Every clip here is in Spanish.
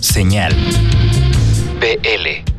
Señal BL.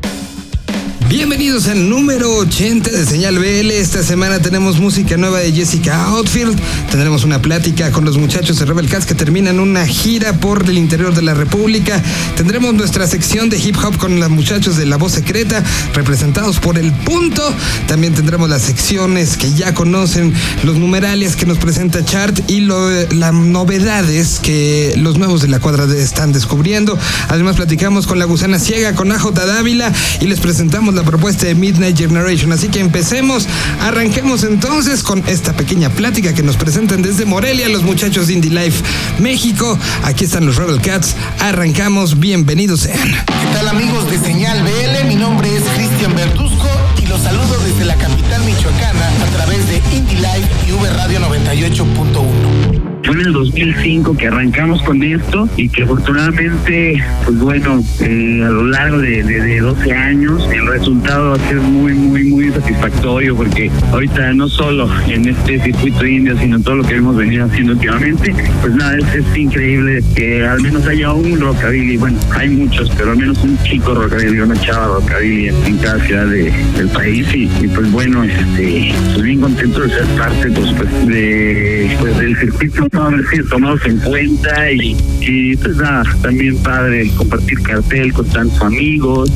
Bienvenidos al número 80 de Señal BL. Esta semana tenemos música nueva de Jessica Outfield. Tendremos una plática con los muchachos de Rebel Cats que terminan una gira por el interior de la República. Tendremos nuestra sección de hip hop con los muchachos de La Voz Secreta, representados por El Punto. También tendremos las secciones que ya conocen, los numerales que nos presenta Chart y las novedades que los nuevos de la cuadra están descubriendo. Además, platicamos con La Gusana Ciega, con AJ Dávila y les presentamos la propuesta de Midnight Generation. Así que empecemos, arranquemos entonces con esta pequeña plática que nos presentan desde Morelia los muchachos de Indie Life México. Aquí están los Rebel Cats. Arrancamos, bienvenidos sean. ¿Qué tal amigos de Señal BL? Mi nombre es Cristian Bertusco y los saludo desde la capital michoacana a través de Indie Life y V Radio 98.1. Fue en el 2005 que arrancamos con esto y que afortunadamente, pues bueno, eh, a lo largo de, de, 12 años el resultado ha sido muy, muy, muy satisfactorio porque ahorita no solo en este circuito indio, sino todo lo que hemos venido haciendo últimamente, pues nada, es, es increíble que al menos haya un rockabilly, bueno, hay muchos, pero al menos un chico rockabilly, una chava rockabilly en cada ciudad del país y, pues bueno, este, estoy bien contento de ser parte pues, pues de, pues, del circuito haber sido tomados en cuenta y, y pues nada, también padre compartir cartel con tantos amigos.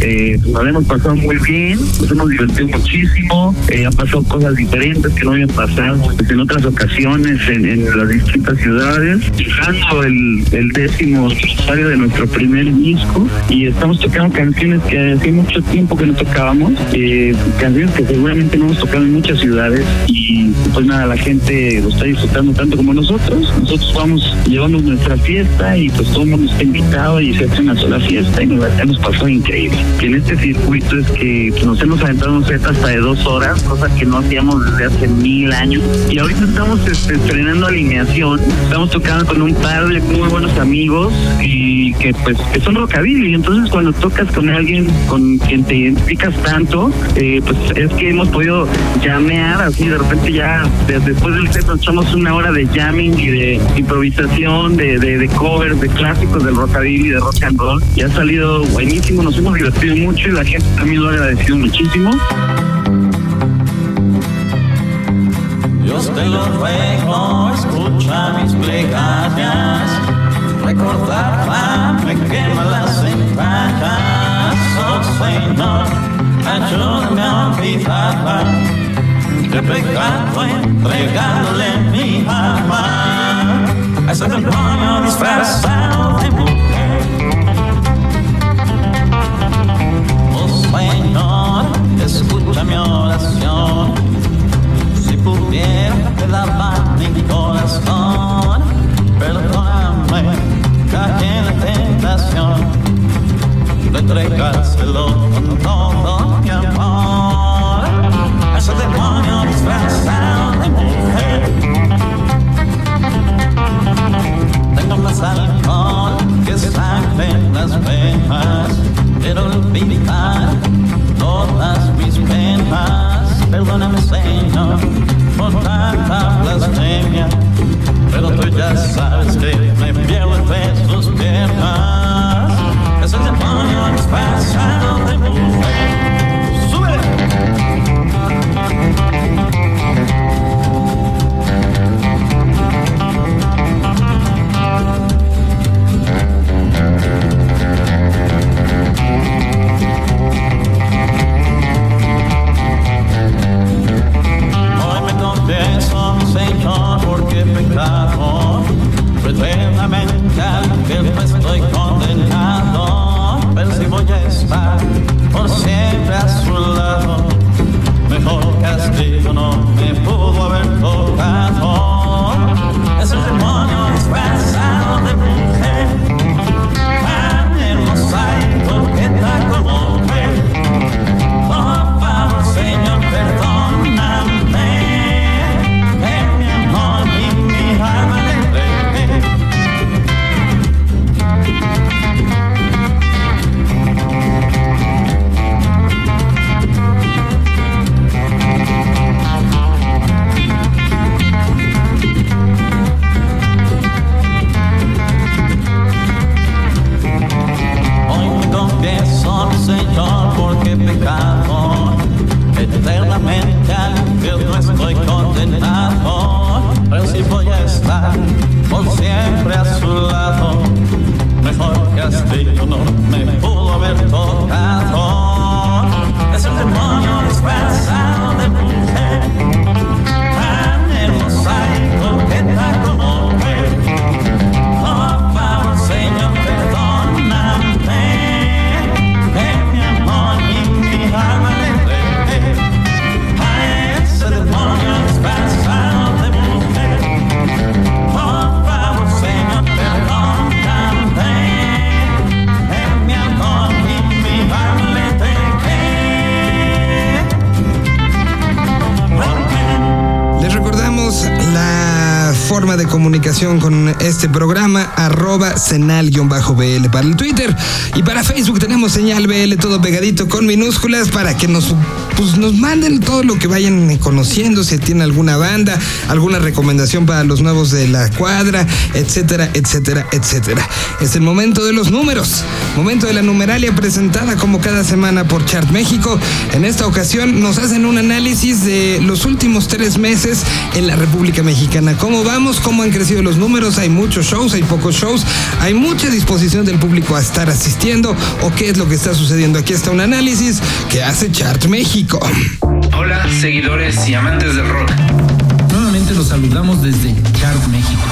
Eh, nos hemos pasado muy bien, nos hemos divertido muchísimo, eh, han pasado cosas diferentes que no habían pasado pues, en otras ocasiones en, las distintas ciudades, fijando el, el décimo aniversario de nuestro primer disco y estamos tocando canciones que hace mucho tiempo que no tocábamos, eh, canciones que seguramente no hemos tocado en muchas ciudades. y pues nada, la gente lo está disfrutando tanto como nosotros, nosotros vamos, llevamos nuestra fiesta y pues todo el mundo está invitado y se hace una sola fiesta y nos hemos pasado increíble que en este circuito es que nos hemos aventado un set hasta de dos horas, cosa que no hacíamos desde hace mil años. Y ahorita estamos este, estrenando alineación, estamos tocando con un par de muy buenos amigos y que pues que son rockabilly. Entonces cuando tocas con alguien con quien te identificas tanto, eh, pues es que hemos podido llamear así de repente ya después del set nos echamos una hora de jamming y de improvisación, de, de, de covers, de clásicos del rockabilly, de rock and roll. Y ha salido buenísimo, nos hemos divertido mucho y la gente también lo ha agradecido muchísimo. Dios te lo ruego, escucha mis plegarias, recordar me quema las entrañas, oh Señor, ayúdame a olvidar de pecado mi alma a ese demonio disfrazado de mujer. Señor, escucha mi oración. Si pudiera te daba mi corazón, perdóname, caí en la tentación de entregárselo con todo mi amor. Más que sangre en las venas quiero olvidar todas mis penas. Perdóname, Señor, por tanta blasfemia, pero tú ya sabes que me pierdo entre sus piernas. Es el demonio disfrazado de mujer. Recuérdamente al verlo estoy condenado, pero si voy a estar por siempre a su lado, mejor castigo no estrellas de tu honor me pudo haber tocado. Con este programa, arroba senal-bl para el Twitter. Y para Facebook tenemos señal BL todo pegadito con minúsculas para que nos, pues, nos manden todo lo que vayan conociendo, si tiene alguna banda, alguna recomendación para los nuevos de la cuadra, etcétera, etcétera, etcétera. Es el momento de los números, momento de la numeralia presentada como cada semana por Chart México. En esta ocasión nos hacen un análisis de los últimos tres meses en la República Mexicana. ¿Cómo vamos? ¿Cómo han crecido los números? Hay muchos shows, hay pocos shows, hay mucha disposición del público a estar asistiendo o qué es lo que está sucediendo. Aquí está un análisis que hace Chart México. Hola, seguidores y amantes del rock. Nuevamente los saludamos desde Chart México.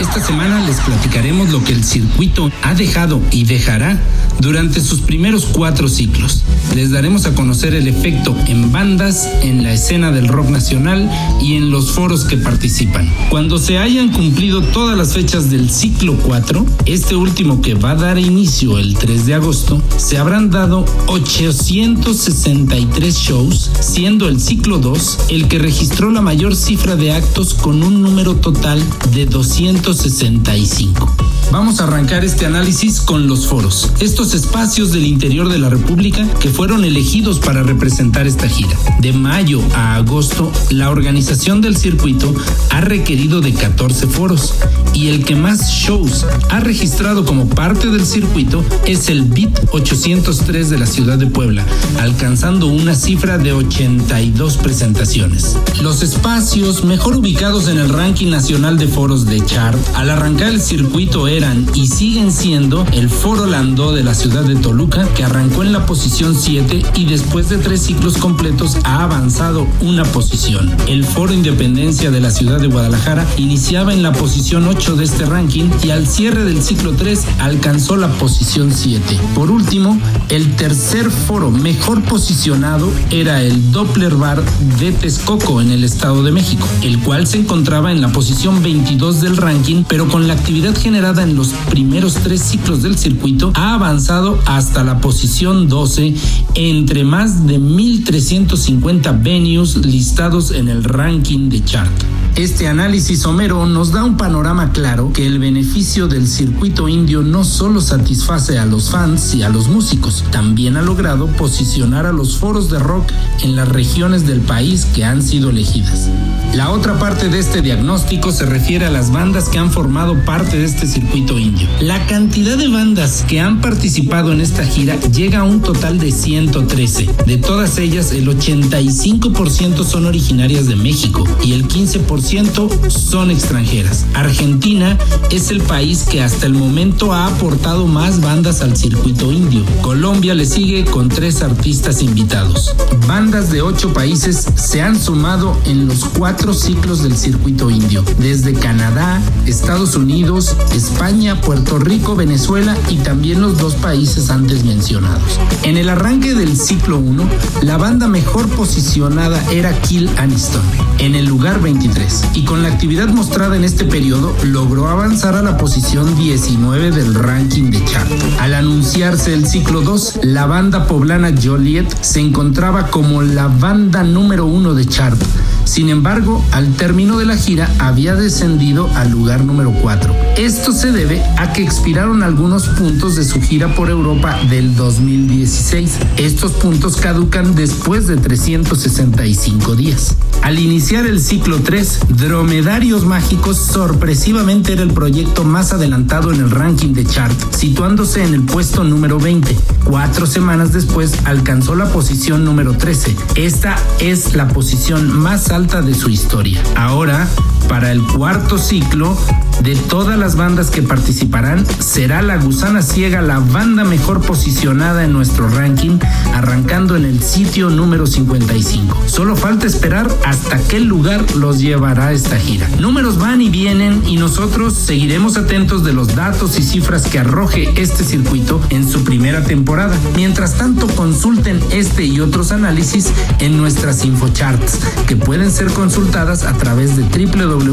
Esta semana les platicaremos lo que el circuito ha dejado y dejará durante sus primeros cuatro ciclos. Les daremos a conocer el efecto en bandas, en la escena del rock nacional y en los foros que participan. Cuando se hayan cumplido todas las fechas del ciclo 4, este último que va a dar inicio el 3 de agosto, se habrán dado 863 shows, siendo el ciclo 2 el que registró la mayor cifra de actos con un número total de 265. Vamos a arrancar este análisis con los foros, estos espacios del interior de la República que fueron elegidos para representar esta gira. De mayo a agosto, la organización del circuito ha requerido de 14 foros y el que más shows ha registrado como parte del circuito es el BIT 803 de la ciudad de Puebla, alcanzando una cifra de 82 presentaciones. Los espacios mejor ubicados en el ranking nacional de foros de Chart al arrancar el circuito eran y siguen siendo el Foro Landó de la ciudad de Toluca, que arrancó en la posición 7 y después de tres ciclos completos ha avanzado una posición. El Foro Independencia de la ciudad de Guadalajara iniciaba en la posición 8 de este ranking y al cierre del ciclo 3 alcanzó la posición 7. Por último, el tercer foro mejor posicionado era el Doppler Bar de Texcoco en el Estado de México, el cual se encontraba en la posición 22 del ranking, pero con la actividad generada en los primeros tres ciclos del circuito ha avanzado hasta la posición 12 entre más de 1.350 venues listados en el ranking de chart. Este análisis somero nos da un panorama claro que el beneficio del circuito indio no solo satisface a los fans y a los músicos, también ha logrado posicionar a los foros de rock en las regiones del país que han sido elegidas. La otra parte de este diagnóstico se refiere a las bandas que han formado parte de este circuito indio. La cantidad de bandas que han participado en esta gira llega a un total de 113. De todas ellas, el 85% son originarias de México y el 15% son extranjeras. Argentina es el país que hasta el momento ha aportado más bandas al circuito indio. Colombia le sigue con tres artistas invitados. Bandas de ocho países se han sumado en los cuatro ciclos del circuito indio, desde Canadá, Estados Unidos, España, Puerto Rico, Venezuela y también los dos países antes mencionados. En el arranque del ciclo 1, la banda mejor posicionada era Kill Aniston, en el lugar 23 y con la actividad mostrada en este periodo logró avanzar a la posición 19 del ranking de chart. Al anunciarse el ciclo 2, la banda poblana Joliet se encontraba como la banda número uno de chart. Sin embargo, al término de la gira había descendido al lugar número 4. Esto se debe a que expiraron algunos puntos de su gira por Europa del 2016. Estos puntos caducan después de 365 días. Al iniciar el ciclo 3, Dromedarios Mágicos sorpresivamente era el proyecto más adelantado en el ranking de chart, situándose en el puesto número 20. Cuatro semanas después alcanzó la posición número 13. Esta es la posición más alta de su historia. Ahora, para el cuarto ciclo, de todas las bandas que participarán, será La Gusana Ciega la banda mejor posicionada en nuestro ranking, arrancando en el sitio número 55. Solo falta esperar hasta qué lugar los llevará esta gira. Números van y vienen y nosotros seguiremos atentos de los datos y cifras que arroje este circuito en su primera temporada. Mientras tanto, consulten este y otros análisis en nuestras infocharts, que pueden ser consultadas a través de www.chart.me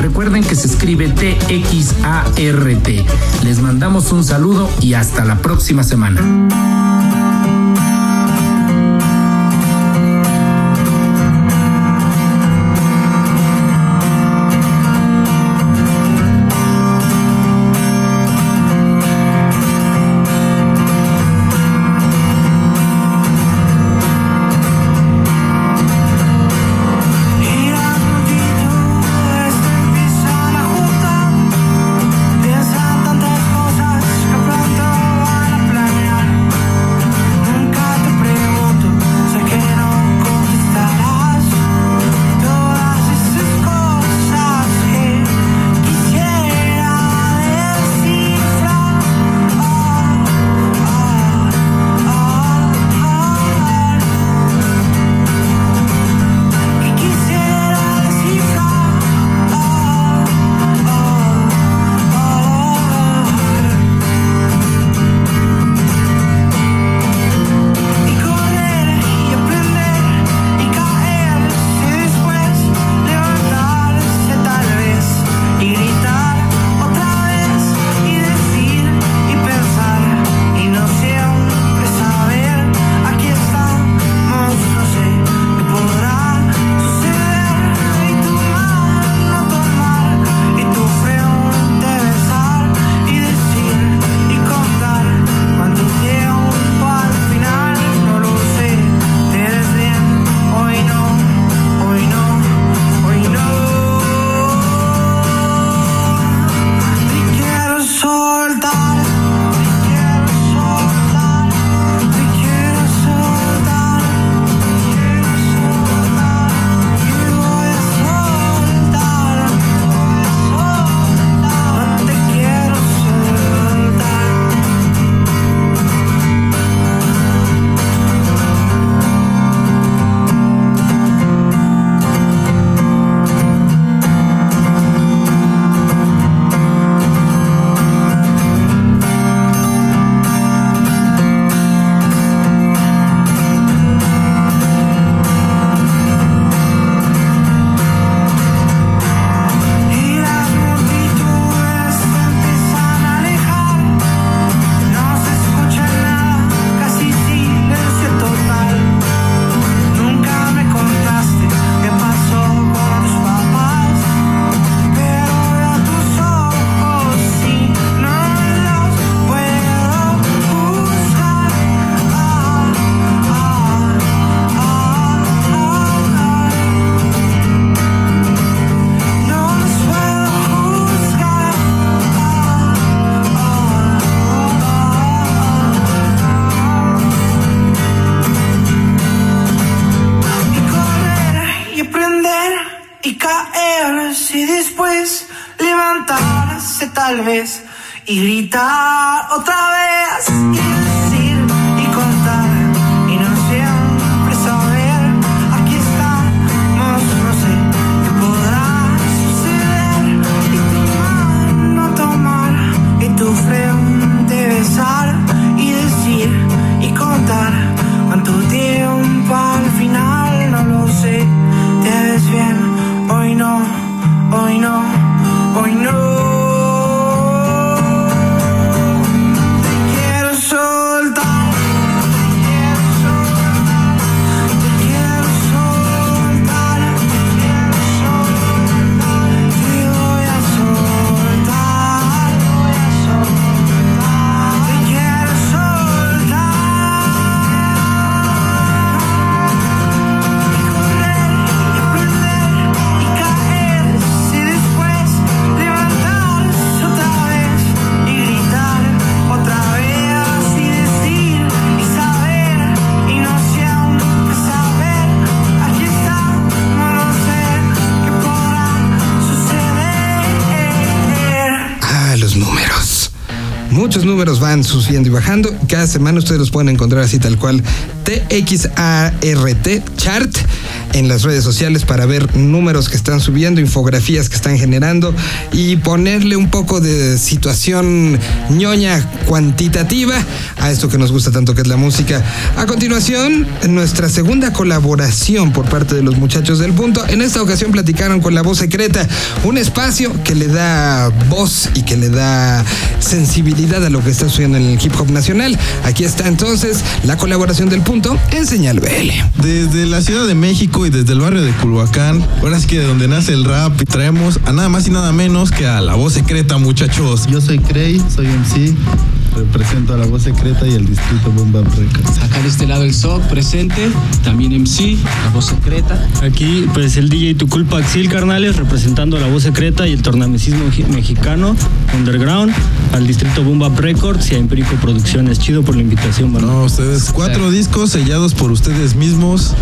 Recuerden que se escribe T-X-A-R-T. Les mandamos un saludo y hasta la próxima semana. Y gritar otra vez Muchos números van subiendo y bajando. Cada semana ustedes los pueden encontrar así tal cual. TXART Chart en las redes sociales para ver números que están subiendo, infografías que están generando y ponerle un poco de situación ñoña cuantitativa a esto que nos gusta tanto que es la música. A continuación, nuestra segunda colaboración por parte de los muchachos del punto. En esta ocasión platicaron con La Voz Secreta, un espacio que le da voz y que le da sensibilidad a lo que está sucediendo en el hip hop nacional. Aquí está entonces la colaboración del punto en Señal BL. Desde la Ciudad de México y desde el barrio de Culhuacán, ahora sí que de donde nace el rap, traemos a nada más y nada menos que a la voz secreta, muchachos. Yo soy Cray, soy MC, represento a la voz secreta y el distrito Bomba Records. Acá de este lado el SOC presente, también MC, la voz secreta. Aquí, pues el DJ Tu Culpa Axil Carnales, representando a la voz secreta y el tornamesismo mexicano, underground, al distrito Boom Bap Records y a Empírico Producciones. Chido por la invitación, banda. No, ustedes, cuatro discos sellados por ustedes mismos.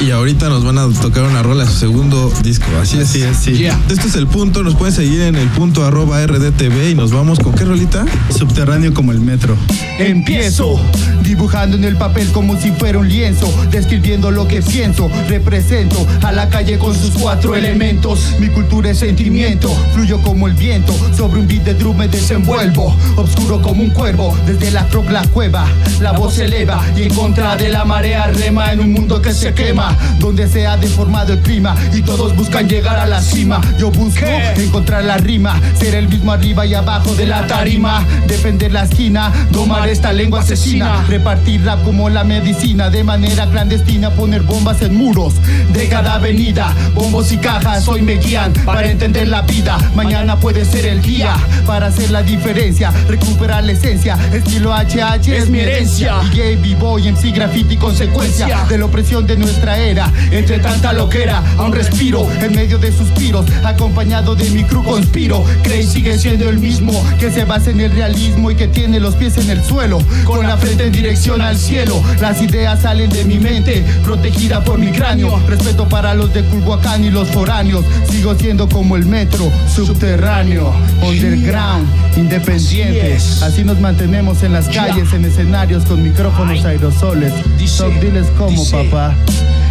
Y ahorita nos van a tocar una rola a su segundo disco. Así es. Así es, sí. Este es el punto. Nos pueden seguir en el punto arroba RDTV y nos vamos con qué rolita? Subterráneo como el metro. Empiezo dibujando en el papel como si fuera un lienzo, describiendo lo que pienso, represento a la calle con sus cuatro elementos. Mi cultura es sentimiento, fluyo como el viento, sobre un beat de drum me desenvuelvo, obscuro como un cuervo, desde la troc la cueva, la voz se eleva y en contra de la marea rema en un mundo que se quema, donde se ha deformado el clima y todos buscan llegar a la cima. Yo busco encontrar la rima, ser el mismo arriba y abajo de la tarima, defender la esquina, domar esta lengua asesina, repartir rap como la medicina, de manera clandestina, poner bombas en muros de cada avenida, bombos y cajas hoy me guían para entender la vida. Mañana puede ser el día para hacer la diferencia, recuperar la esencia, estilo HH es mi herencia. DJ, B-boy, MC, graffiti, consecuencia de la opresión de nuestra era. Entre tanta loquera, aún respiro en medio de suspiros, acompañado de mi crew conspiro. Cray sigue siendo el mismo que se basa en el realismo y que tiene los pies en el suelo, con la frente en dirección al cielo. Las ideas salen de mi mente, protegida por mi cráneo. Respeto para los de Culhuacán y los foráneos. Sigo siendo como el metro, subterráneo, underground, independiente. Así nos mantenemos en las calles, en escenarios con micrófonos aerosoles. Top, diles cómo, papá.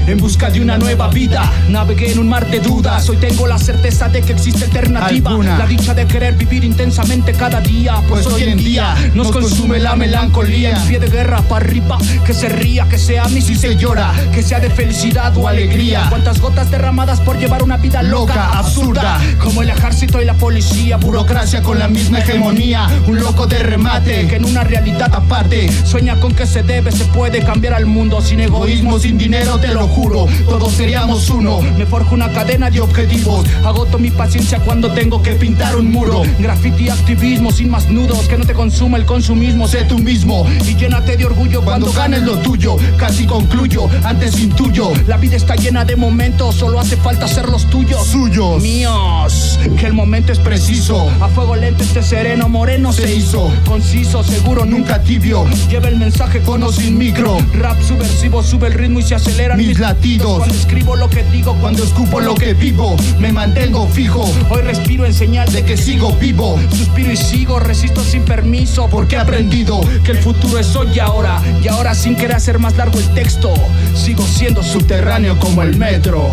En busca de una nueva vida, navegué en un mar de dudas. Hoy tengo la certeza de que existe alternativa. Alguna. La dicha de querer vivir intensamente cada día. Pues, hoy en día nos consume la melancolía. En pie de guerra para arriba, que se ría, que se ame y si se llora, que sea de felicidad o alegría. Cuántas gotas derramadas por llevar una vida loca, Loca, absurda. Como el ejército y la policía, Burocracia con la misma hegemonía, un loco de remate que en una realidad aparte sueña con que se debe, se puede cambiar al mundo sin egoísmo, Egoísmo sin dinero, te lo juro, todos seríamos uno. Me forjo una cadena de objetivos, agoto mi paciencia cuando tengo que pintar un muro. Graffiti activismo sin más nudos, que no te consuma el consumismo, sé tú mismo y llénate de orgullo Cuando ganes lo tuyo, casi concluyo, antes intuyo. La vida está llena de momentos, solo hace falta ser los tuyos. Suyos. Míos, que el momento es preciso. A fuego lento este sereno moreno se, Se hizo. Conciso, seguro, nunca tibio, Lleva el mensaje con o sin micro. Rap subversivo, sube el ritmo y se aceleran Mis latidos. Cuando escribo lo que digo, Cuando escupo lo que vivo, me mantengo fijo. Hoy respiro en señal De que sigo vivo, Suspiro y sigo, resisto sin permiso. porque he aprendido Que el futuro es hoy y ahora. Y ahora sin querer hacer más largo el texto. Sigo siendo subterráneo como el metro.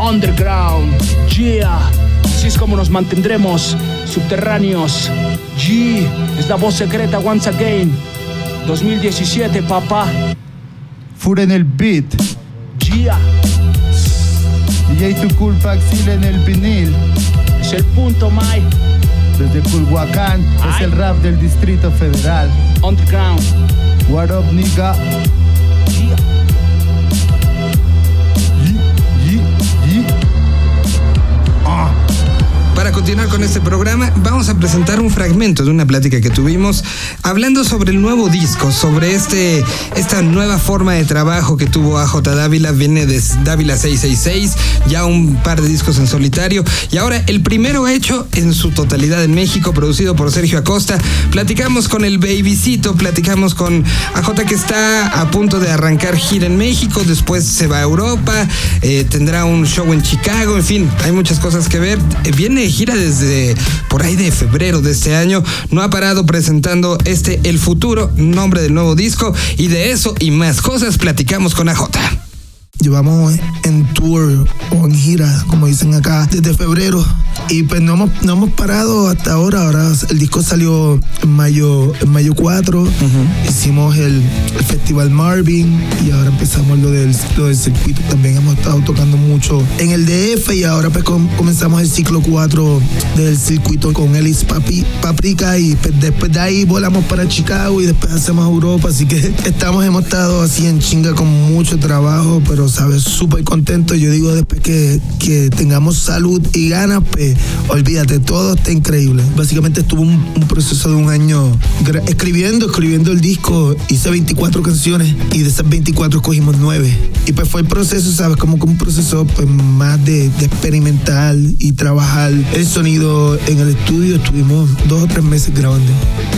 Underground. Yeah. Así es como nos mantendremos subterráneos. G es la voz secreta once again. 2017, papá. Fur en el beat. Yeah. DJ Tu Culpa Axil en el vinil. Es el punto, Mai. Desde Culhuacán es el rap del Distrito Federal. Underground. What up, nigga? Yeah. Para continuar con este programa, vamos a presentar un fragmento de una plática que tuvimos hablando sobre el nuevo disco, sobre este, esta nueva forma de trabajo que tuvo AJ Dávila, viene de Dávila 666, ya un par de discos en solitario y ahora el primero hecho en su totalidad en México, producido por Sergio Acosta. Platicamos con el Babycito, platicamos con AJ que está a punto de arrancar gira en México, después se va a Europa, eh, tendrá un show en Chicago, en fin, hay muchas cosas que ver. Eh, viene gira desde por ahí de febrero de este año, no ha parado presentando este El Futuro, nombre del nuevo disco, y de eso y más cosas platicamos con AJ. Llevamos en tour o en gira, como dicen acá, desde febrero. Y pues no hemos, no hemos parado hasta ahora. Ahora el disco salió en mayo, en mayo 4. Hicimos el, el Festival Marvin y ahora empezamos lo del, lo del circuito. También hemos estado tocando mucho en el DF y ahora pues com- comenzamos el ciclo 4 del circuito con Elis Papi, Paprika y pues, después de ahí volamos para Chicago y después hacemos Europa. Así que estamos, hemos estado así en chinga con mucho trabajo, pero sabes, súper contento. Yo digo después que, que tengamos salud y ganas, pues olvídate, todo está increíble. Básicamente estuvo un, proceso de un año escribiendo, escribiendo el disco. Hice 24 canciones y de esas 24 escogimos 9. Y pues fue el proceso, ¿sabes? Como que un proceso pues más de, de experimentar y trabajar el sonido en el estudio. Estuvimos dos o tres meses grabando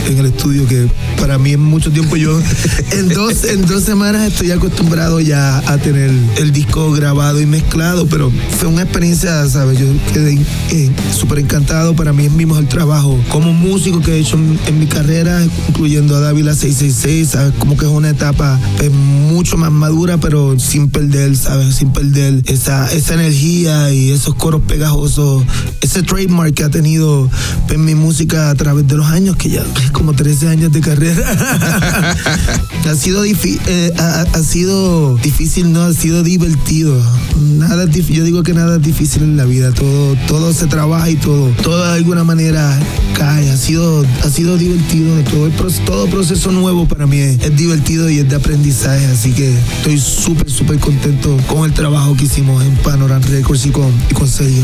en el estudio, que para mí es mucho tiempo. Yo en dos, en dos semanas estoy acostumbrado ya a tener el disco grabado y mezclado, pero fue una experiencia, ¿sabes? Yo quedé eh, súper encantado. Para mí es mi mejor trabajo como músico que he hecho en, en mi carrera, incluyendo a Dávila 666, ¿sabes? Como que es una etapa pues, mucho más madura, pero sin perder, ¿sabes? Sin perder esa, esa energía y esos coros pegajosos, ese trademark que ha tenido pues, mi música a través de los años, que ya es como 13 años de carrera. ha sido difícil, ha, ha sido difícil, no, ha sido divertido. Nada, yo digo que nada es difícil en la vida, todo, todo se trabaja y todo, todo de alguna manera cae. Ha sido, ha sido divertido, todo, el proce- todo proceso nuevo para mí es, es divertido y es de aprendizaje, así que estoy súper, súper contento con el trabajo que hicimos en Panorama Records y con, y con Sergio.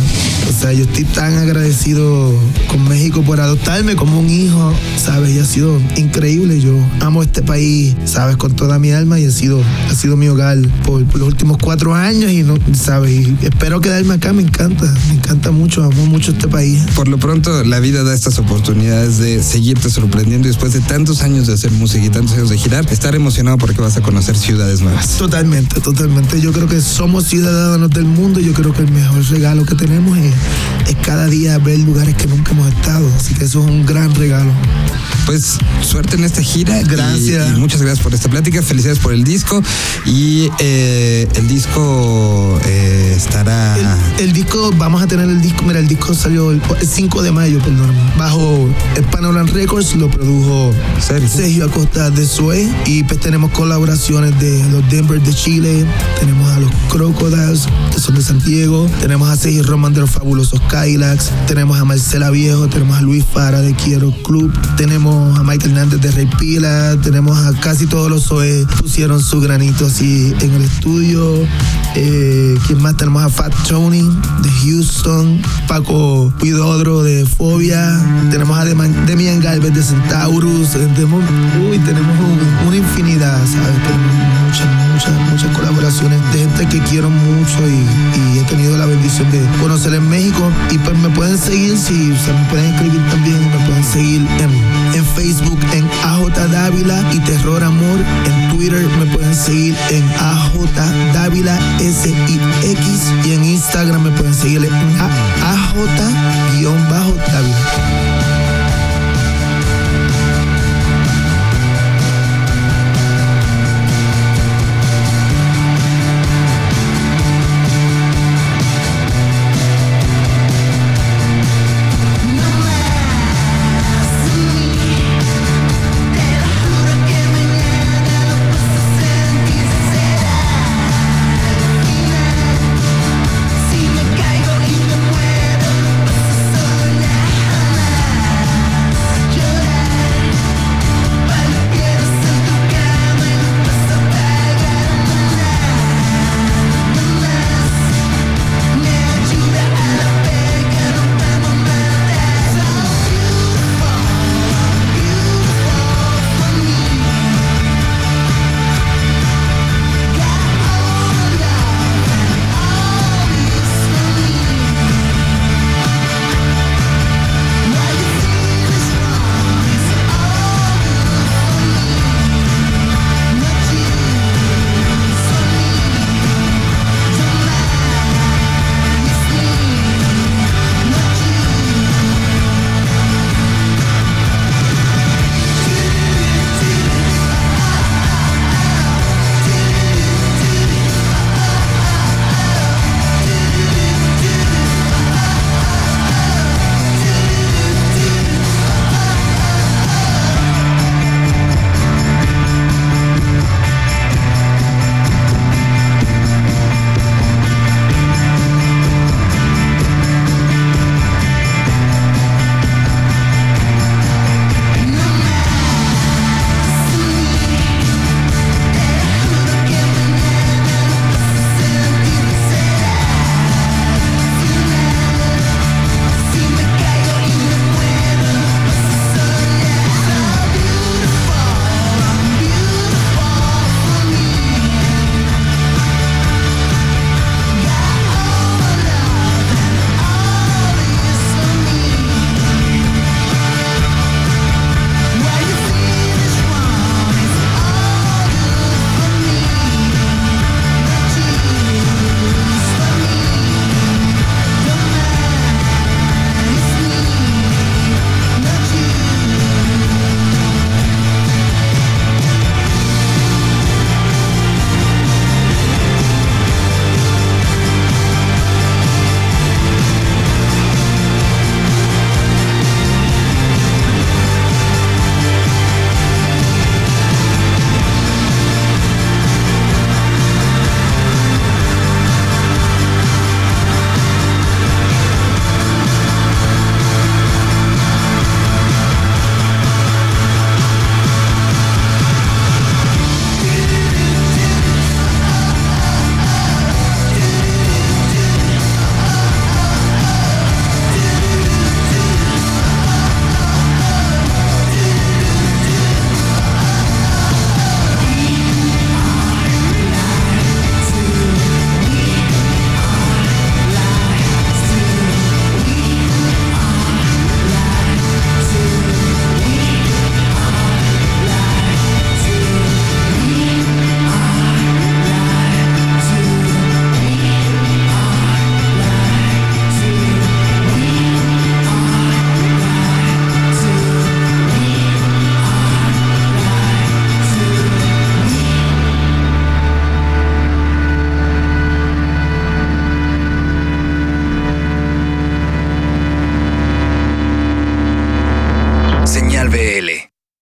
O sea, yo estoy tan agradecido con México por adoptarme como un hijo, ¿sabes? Y ha sido increíble. Yo amo este país, ¿sabes? Con toda mi alma y ha sido, ha sido mi hogar por, por los últimos cuatro años y, no, ¿sabes? Y espero quedarme acá, me encanta, me encanta mucho, amo mucho este país. Por lo pronto, la vida da estas oportunidades de seguirte sorprendiendo y después de tantos años de hacer música y tantos años de girar, estar emocionado porque vas a conocer ciudades nuevas. Totalmente, totalmente. Yo creo que somos ciudadanos del mundo. Yo creo que el mejor regalo que tenemos es, es cada día ver lugares que nunca hemos estado. Así que eso es un gran regalo. Pues suerte en esta gira. y- Gracias. Y, muchas gracias por esta plática. Felicidades por el disco. Y eh, el disco eh, estará. El disco, vamos a tener el disco, mira, el disco salió el, el 5 de mayo, perdón, bajo el Panorama Records, lo produjo Sergio. Acosta de Sue y pues tenemos colaboraciones de los Denver de Chile, tenemos a los Crocodiles, que son de Santiago, tenemos a Sergio Roman de los Fabulosos Kylax, tenemos a Marcela Viejo, tenemos a Luis Fara de Quiero Club, tenemos a Michael Hernández de Rey Pila, tenemos a casi todos los Zoe, pusieron su granito así en el estudio. Eh, ¿Quién más? Tenemos a Fat Tony de Houston, Paco Huidodro de Fobia, tenemos a Demian Galvez de Centaurus, eh, tenemos, uy, tenemos un- una infinidad, ¿sabes? Muchas, muchas, muchas colaboraciones de gente que quiero mucho y, he tenido la bendición de conocer en México. Y pues me pueden seguir, si o me pueden escribir también, me pueden seguir en, en Facebook en AJ Dávila y Terror Amor. En Twitter me pueden seguir en AJ Dávila S I X y en Instagram me pueden seguir en AJ